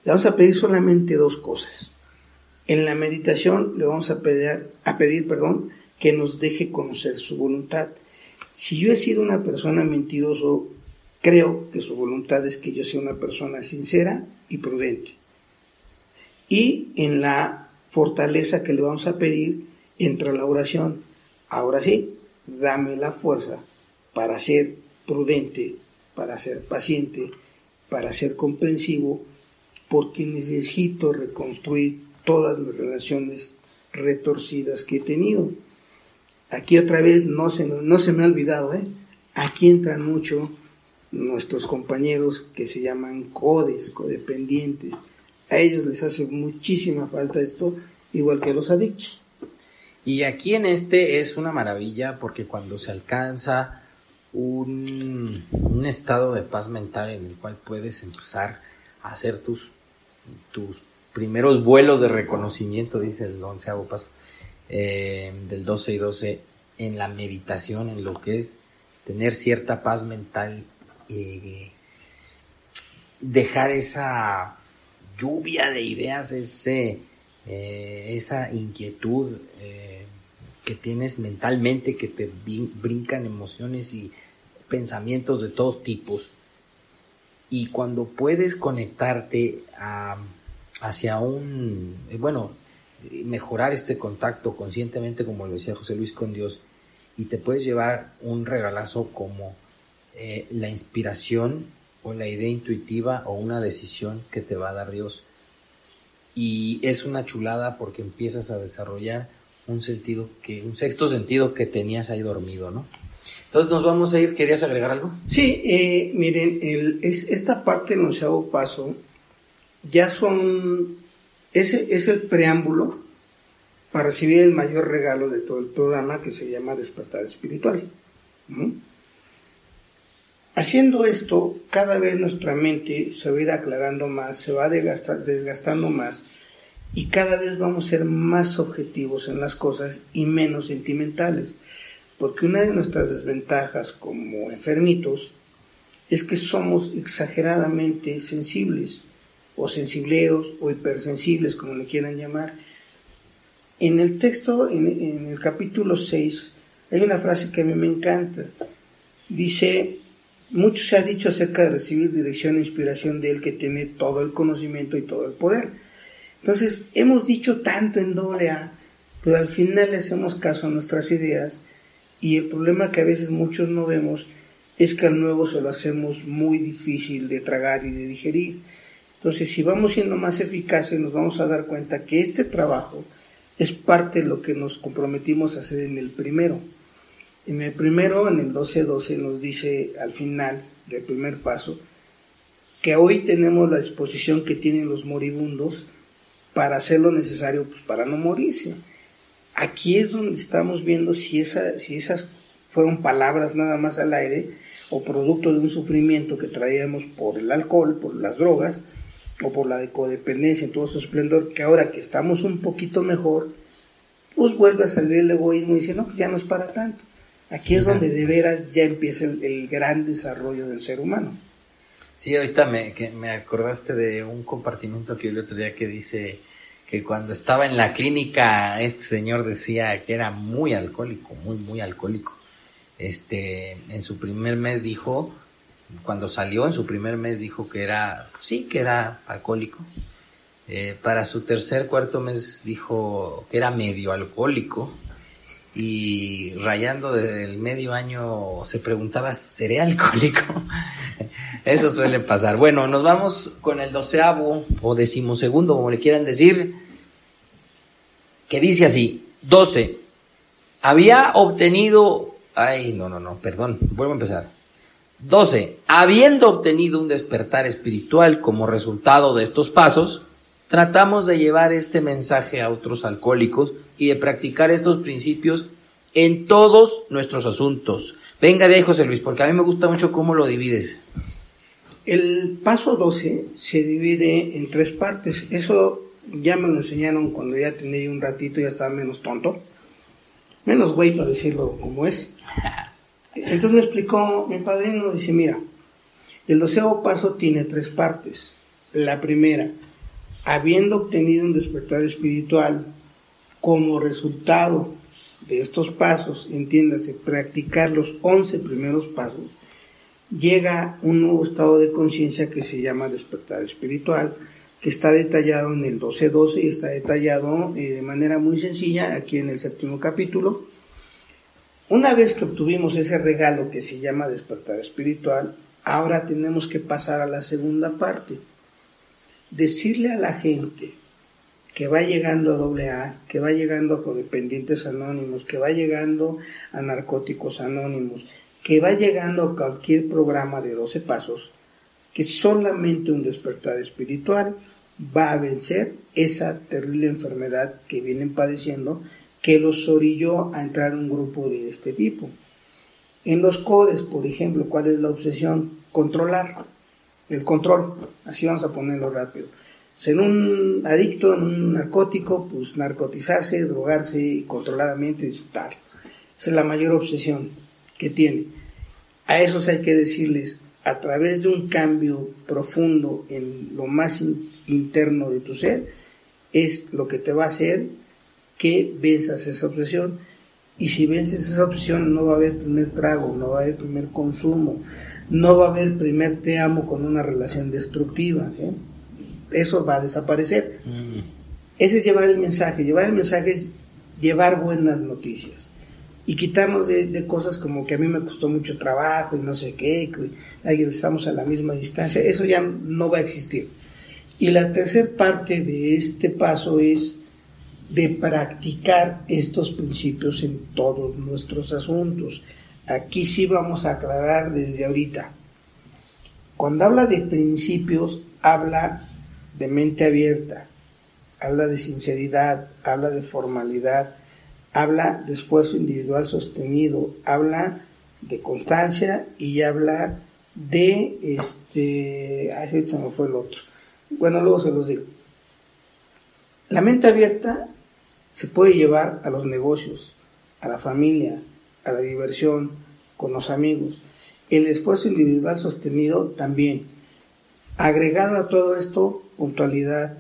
le vamos a pedir solamente dos cosas. En la meditación le vamos a pedir, a pedir perdón, que nos deje conocer su voluntad. Si yo he sido una persona mentiroso, creo que su voluntad es que yo sea una persona sincera y prudente. Y en la fortaleza que le vamos a pedir entra la oración. Ahora sí, dame la fuerza para ser prudente, para ser paciente, para ser comprensivo, porque necesito reconstruir todas las relaciones retorcidas que he tenido. Aquí otra vez no se, no se me ha olvidado, ¿eh? aquí entran mucho nuestros compañeros que se llaman codes, codependientes. A ellos les hace muchísima falta esto, igual que a los adictos. Y aquí en este es una maravilla porque cuando se alcanza un, estado de paz mental en el cual puedes empezar a hacer tus, tus primeros vuelos de reconocimiento, dice el onceavo paso, eh, del 12 y 12, en la meditación, en lo que es tener cierta paz mental, eh, dejar esa lluvia de ideas, ese, eh, esa inquietud que tienes mentalmente, que te brincan emociones y pensamientos de todos tipos. Y cuando puedes conectarte a hacia un, eh, bueno, mejorar este contacto conscientemente, como lo decía José Luis, con Dios, y te puedes llevar un regalazo como eh, la inspiración o la idea intuitiva o una decisión que te va a dar Dios. Y es una chulada porque empiezas a desarrollar un sentido que, un sexto sentido que tenías ahí dormido, ¿no? Entonces nos vamos a ir, ¿querías agregar algo? Sí, eh, miren, el, es, esta parte del onceavo paso ya son, ese es el preámbulo para recibir el mayor regalo de todo el programa que se llama Despertar Espiritual. Haciendo esto, cada vez nuestra mente se va a ir aclarando más, se va desgastando más y cada vez vamos a ser más objetivos en las cosas y menos sentimentales. Porque una de nuestras desventajas como enfermitos es que somos exageradamente sensibles, o sensibleros, o hipersensibles, como le quieran llamar. En el texto, en, en el capítulo 6, hay una frase que a mí me encanta. Dice, mucho se ha dicho acerca de recibir dirección e inspiración de Él que tiene todo el conocimiento y todo el poder. Entonces, hemos dicho tanto en doble A, pero al final le hacemos caso a nuestras ideas y el problema que a veces muchos no vemos es que al nuevo se lo hacemos muy difícil de tragar y de digerir. Entonces, si vamos siendo más eficaces, nos vamos a dar cuenta que este trabajo es parte de lo que nos comprometimos a hacer en el primero. En el primero, en el 12-12, nos dice al final del primer paso que hoy tenemos la disposición que tienen los moribundos para hacer lo necesario pues, para no morirse. Aquí es donde estamos viendo si, esa, si esas fueron palabras nada más al aire o producto de un sufrimiento que traíamos por el alcohol, por las drogas o por la codependencia en todo su esplendor, que ahora que estamos un poquito mejor, pues vuelve a salir el egoísmo y dice, no, pues ya no es para tanto. Aquí es donde de veras ya empieza el, gran desarrollo del ser humano. Sí, ahorita me, que me acordaste de un compartimiento que yo el otro día que dice que cuando estaba en la clínica este señor decía que era muy alcohólico, muy, muy alcohólico. Este, en su primer mes dijo, cuando salió en su primer mes dijo que era, sí, que era alcohólico. Eh, para su tercer, cuarto mes dijo que era medio alcohólico y rayando desde el medio año se preguntaba, ¿seré alcohólico? (laughs) Eso suele pasar. Bueno, nos vamos con el doceavo o decimosegundo, como le quieran decir, que dice así, doce. Había obtenido, ay, no, no, no, perdón, vuelvo a empezar. Doce. Habiendo obtenido un despertar espiritual como resultado de estos pasos, tratamos de llevar este mensaje a otros alcohólicos y de practicar estos principios en todos nuestros asuntos. Venga de ahí, José Luis, porque a mí me gusta mucho cómo lo divides. El paso 12 se divide en tres partes. Eso ya me lo enseñaron cuando ya tenía un ratito, ya estaba menos tonto. Menos güey, para decirlo como es. Entonces me explicó mi padrino, dice, mira, el doceavo paso tiene tres partes. La primera, habiendo obtenido un despertar espiritual, como resultado de estos pasos, entiéndase, practicar los 11 primeros pasos, llega un nuevo estado de conciencia que se llama despertar espiritual, que está detallado en el 12.12 y está detallado eh, de manera muy sencilla aquí en el séptimo capítulo. Una vez que obtuvimos ese regalo que se llama despertar espiritual, ahora tenemos que pasar a la segunda parte. Decirle a la gente que va llegando a AA, que va llegando a codependientes anónimos, que va llegando a narcóticos anónimos, que va llegando a cualquier programa de 12 pasos, que solamente un despertar espiritual va a vencer esa terrible enfermedad que vienen padeciendo, que los orilló a entrar en un grupo de este tipo. En los codes, por ejemplo, ¿cuál es la obsesión? Controlar, el control, así vamos a ponerlo rápido ser un adicto en un narcótico, pues narcotizarse, drogarse controladamente, disfrutar. Esa es la mayor obsesión que tiene. A esos hay que decirles, a través de un cambio profundo en lo más interno de tu ser, es lo que te va a hacer que venzas esa obsesión. Y si vences esa obsesión, no va a haber primer trago, no va a haber primer consumo, no va a haber primer te amo con una relación destructiva. ¿sí? Eso va a desaparecer. Mm. Ese es llevar el mensaje. Llevar el mensaje es llevar buenas noticias y quitarnos de, cosas como que a mí me costó mucho trabajo y no sé qué, que estamos a la misma distancia. Eso ya no va a existir. Y la tercera parte de este paso es de practicar estos principios en todos nuestros asuntos. Aquí sí vamos a aclarar desde ahorita. Cuando habla de principios, habla de mente abierta, habla de sinceridad, habla de formalidad, habla de esfuerzo individual sostenido, habla de constancia y habla de este, ay, se me fue el otro. Bueno, luego se los digo. La mente abierta se puede llevar a los negocios, a la familia, a la diversión, con los amigos. El esfuerzo individual sostenido también. Agregado a todo esto, puntualidad.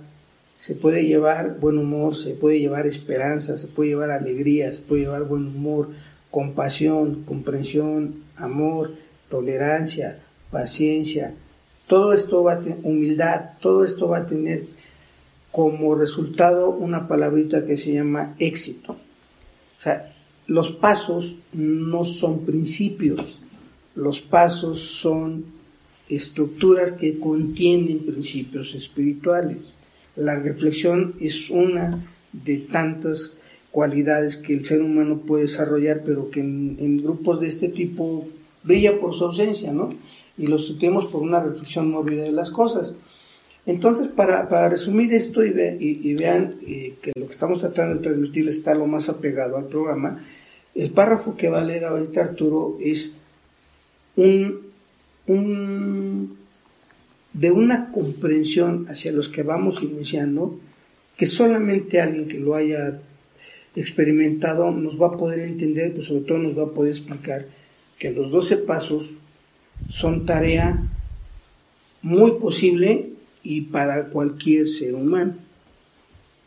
Se puede llevar buen humor, se puede llevar esperanza, se puede llevar alegría, se puede llevar buen humor, compasión, comprensión, amor, tolerancia, paciencia. Todo esto va a tener humildad, todo esto va a tener como resultado una palabrita que se llama éxito. O sea, los pasos no son principios, los pasos son estructuras que contienen principios espirituales. La reflexión es una de tantas cualidades que el ser humano puede desarrollar, pero que en, grupos de este tipo brilla por su ausencia, ¿no? Y lo sustituimos por una reflexión móvil de las cosas. Entonces, para, resumir esto y, vean eh, que lo que estamos tratando de transmitir está lo más apegado al programa, el párrafo que va a leer ahorita Arturo es un, un, de una comprensión hacia los que vamos iniciando, que solamente alguien que lo haya experimentado nos va a poder entender, pero sobre todo nos va a poder explicar que los 12 pasos son tarea muy posible y para cualquier ser humano.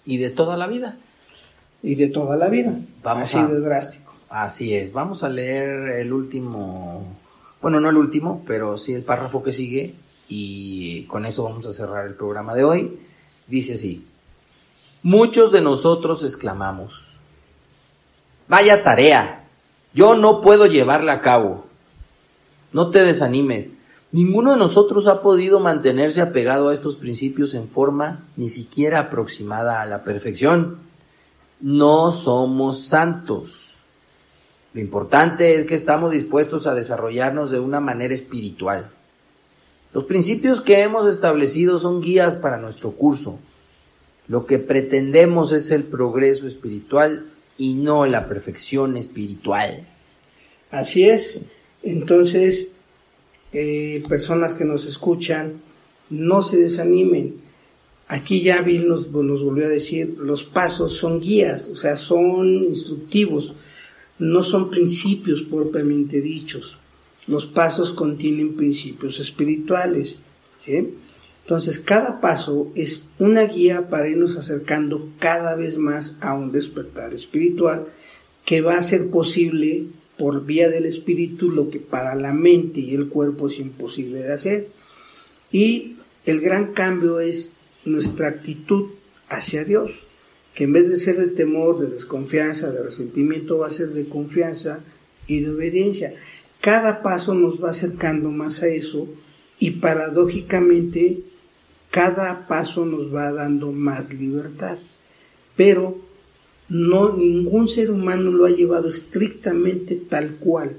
Y de toda la vida. Y de toda la vida. Vamos así de drástico. Así es. Vamos a leer el último, bueno, no el último, pero sí el párrafo que sigue y con eso vamos a cerrar el programa de hoy. Dice así. Muchos de nosotros exclamamos, vaya tarea, yo no puedo llevarla a cabo. No te desanimes, Ninguno de nosotros ha podido mantenerse apegado a estos principios en forma ni siquiera aproximada a la perfección. No somos santos. Lo importante es que estamos dispuestos a desarrollarnos de una manera espiritual. Los principios que hemos establecido son guías para nuestro curso. Lo que pretendemos es el progreso espiritual y no la perfección espiritual. Así es. Entonces, eh, personas que nos escuchan, no se desanimen. Aquí ya Bill nos, nos volvió a decir, los pasos son guías, o sea, son instructivos, no son principios propiamente dichos. Los pasos contienen principios espirituales. Entonces, cada paso es una guía para irnos acercando cada vez más a un despertar espiritual que va a ser posible por vía del espíritu lo que para la mente y el cuerpo es imposible de hacer. Y el gran cambio es nuestra actitud hacia Dios, que en vez de ser de temor, de desconfianza, de resentimiento, va a ser de confianza y de obediencia. Cada paso nos va acercando más a eso y paradójicamente cada paso nos va dando más libertad. Pero no ningún ser humano lo ha llevado estrictamente tal cual.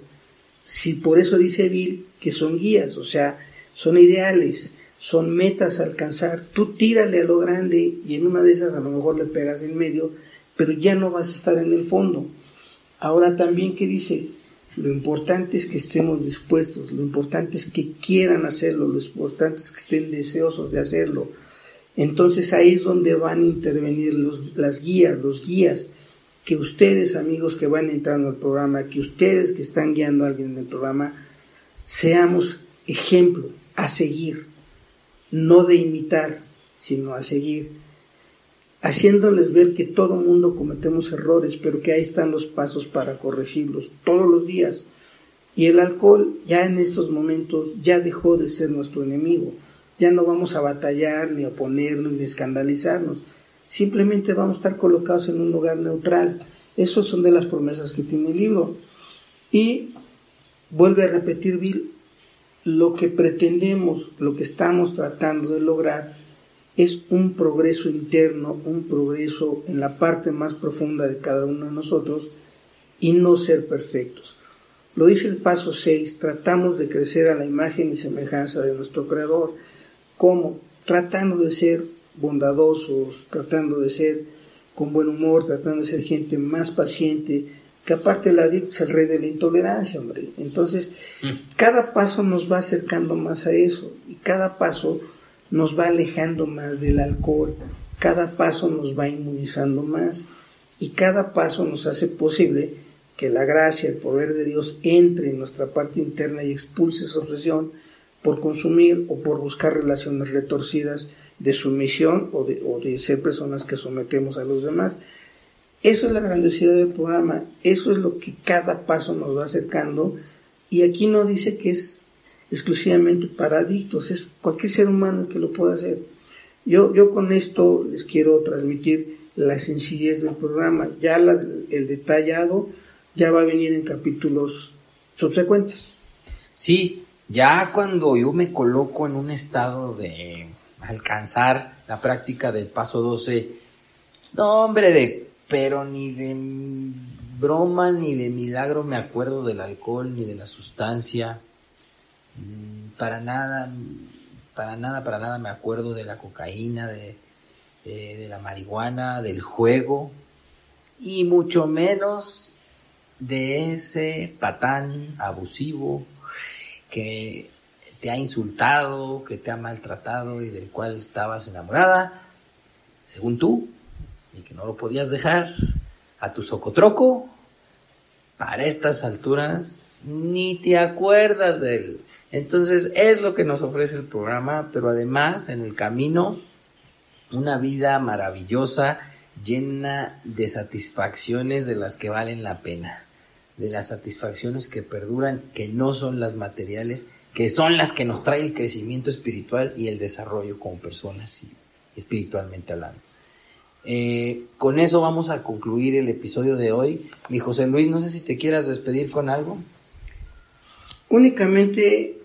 Si por eso dice Bill que son guías, o sea, son ideales, son metas a alcanzar. Tú tírale a lo grande y en una de esas a lo mejor le pegas en medio, pero ya no vas a estar en el fondo. Ahora también que dice, lo importante es que estemos dispuestos, lo importante es que quieran hacerlo, lo importante es que estén deseosos de hacerlo entonces ahí es donde van a intervenir los, las guías, los guías, que ustedes amigos que van entrando al programa, que ustedes que están guiando a alguien en el programa, seamos ejemplo a seguir, no de imitar, sino a seguir, haciéndoles ver que todo mundo cometemos errores, pero que ahí están los pasos para corregirlos todos los días. Y el alcohol ya en estos momentos ya dejó de ser nuestro enemigo ya no vamos a batallar, ni oponernos, ni escandalizarnos. Simplemente vamos a estar colocados en un lugar neutral. Esas son de las promesas que tiene el libro. Y vuelve a repetir Bill, lo que pretendemos, lo que estamos tratando de lograr es un progreso interno, un progreso en la parte más profunda de cada uno de nosotros y no ser perfectos. Lo dice el paso 6, tratamos de crecer a la imagen y semejanza de nuestro Creador. ¿Cómo? Tratando de ser bondadosos, tratando de ser con buen humor, tratando de ser gente más paciente, que aparte la DIT es el rey de la intolerancia, hombre. Entonces, mm. cada paso nos va acercando más a eso y cada paso nos va alejando más del alcohol cada paso nos va inmunizando más y cada paso nos hace posible que la gracia, el poder de Dios entre en nuestra parte interna y expulse esa obsesión por consumir o por buscar relaciones retorcidas de sumisión o de, o de ser personas que sometemos a los demás. Eso es la grandiosidad del programa, eso es lo que cada paso nos va acercando y aquí no dice que es exclusivamente para adictos, es cualquier ser humano que lo pueda hacer. Yo, yo con esto les quiero transmitir la sencillez del programa, ya el detallado ya va a venir en capítulos subsecuentes. Sí, ya cuando yo me coloco en un estado de alcanzar la práctica del paso 12, no hombre, de, pero ni de broma ni de milagro me acuerdo del alcohol ni de la sustancia, para nada, para nada, para nada me acuerdo de la cocaína, de, de la marihuana, del juego, y mucho menos de ese patán abusivo que te ha insultado, que te ha maltratado y del cual estabas enamorada, según tú, y que no lo podías dejar a tu socotroco, para estas alturas ni te acuerdas de él. Entonces es lo que nos ofrece el programa, pero además en el camino una vida maravillosa, llena de satisfacciones de las que valen la pena de las satisfacciones que perduran, que no son las materiales, que son las que nos trae el crecimiento espiritual y el desarrollo como personas espiritualmente hablando. Eh, con eso vamos a concluir el episodio de hoy. Mi José Luis, no sé si te quieras despedir con algo. Únicamente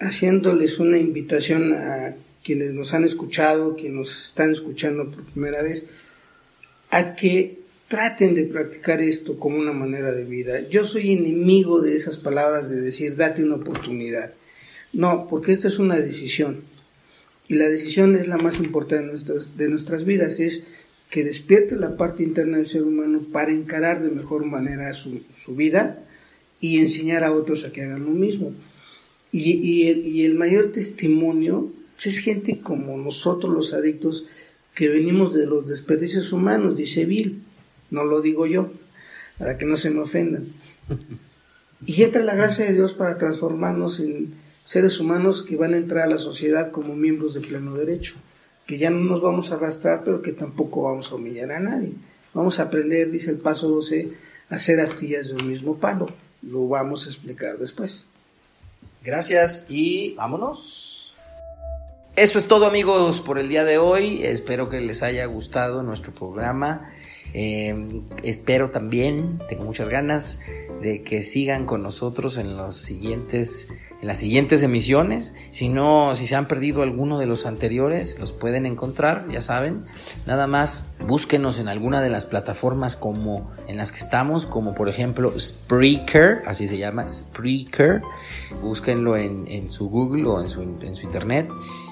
haciéndoles una invitación a quienes nos han escuchado, quienes nos están escuchando por primera vez, a que traten de practicar esto como una manera de vida. Yo soy enemigo de esas palabras de decir date una oportunidad. No, porque esta es una decisión. Y la decisión es la más importante de nuestras, de nuestras vidas, es que despierte la parte interna del ser humano para encarar de mejor manera su, vida y enseñar a otros a que hagan lo mismo. Y, el, y el mayor testimonio es gente como nosotros los adictos que venimos de los desperdicios humanos, dice Bill no lo digo yo, para que no se me ofendan. Y entra la gracia de Dios para transformarnos en seres humanos que van a entrar a la sociedad como miembros de pleno derecho, que ya no nos vamos a arrastrar, pero que tampoco vamos a humillar a nadie. Vamos a aprender, dice el paso 12, a hacer astillas de un mismo palo. Lo vamos a explicar después. Gracias y vámonos. Eso es todo amigos por el día de hoy. Espero que les haya gustado nuestro programa. Em, espero también, tengo muchas ganas de que sigan con nosotros en los siguientes, las siguientes emisiones. Si no, si se han perdido alguno de los anteriores, los pueden encontrar, ya saben. Nada más búsquenos en alguna de las plataformas como en las que estamos, como por ejemplo Spreaker, así se llama, Spreaker. Búsquenlo en, en su Google o en su, en su internet,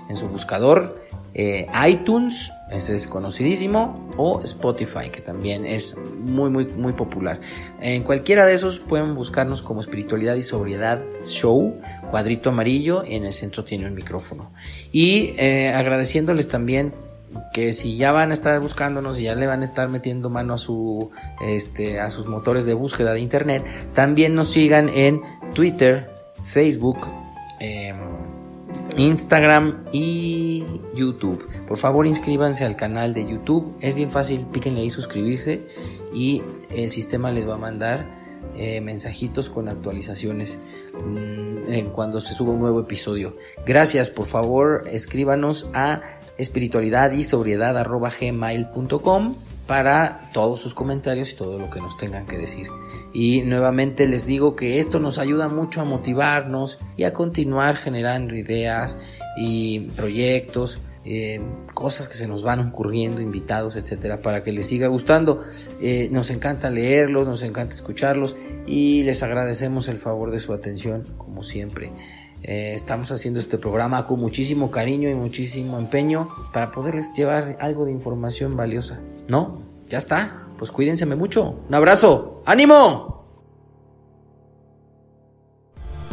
en su buscador. Eh, iTunes, ese es conocidísimo, o Spotify, que también es muy, muy, muy popular. En cualquiera de esos pueden buscarnos como Espiritualidad y Sobriedad Show, cuadrito amarillo, en el centro tiene un micrófono. Y eh, agradeciéndoles también que si ya van a estar buscándonos y ya le van a estar metiendo mano a su este a sus motores de búsqueda de internet, también nos sigan en Twitter, Facebook, eh, Instagram y YouTube. Por favor inscríbanse al canal de YouTube. Es bien fácil, píquenle ahí suscribirse y el sistema les va a mandar eh, mensajitos con actualizaciones mm, cuando se suba un nuevo episodio. Gracias, por favor escríbanos a espiritualidad y sobriedad gmail.com para todos sus comentarios y todo lo que nos tengan que decir. Y nuevamente les digo que esto nos ayuda mucho a motivarnos y a continuar generando ideas y proyectos, eh, cosas que se nos van ocurriendo, invitados, etcétera, para que les siga gustando. Eh, nos encanta leerlos, nos encanta escucharlos y les agradecemos el favor de su atención, como siempre. Eh, estamos haciendo este programa con muchísimo cariño y muchísimo empeño para poderles llevar algo de información valiosa. ¿No? Ya está. Pues cuídense mucho. Un abrazo. ¡Ánimo!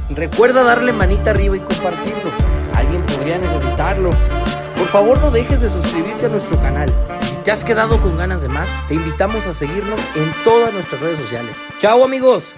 Recuerda darle manita arriba y compartirlo. Alguien podría necesitarlo. Por favor no dejes de suscribirte a nuestro canal. Si te has quedado con ganas de más, te invitamos a seguirnos en todas nuestras redes sociales. ¡Chao amigos!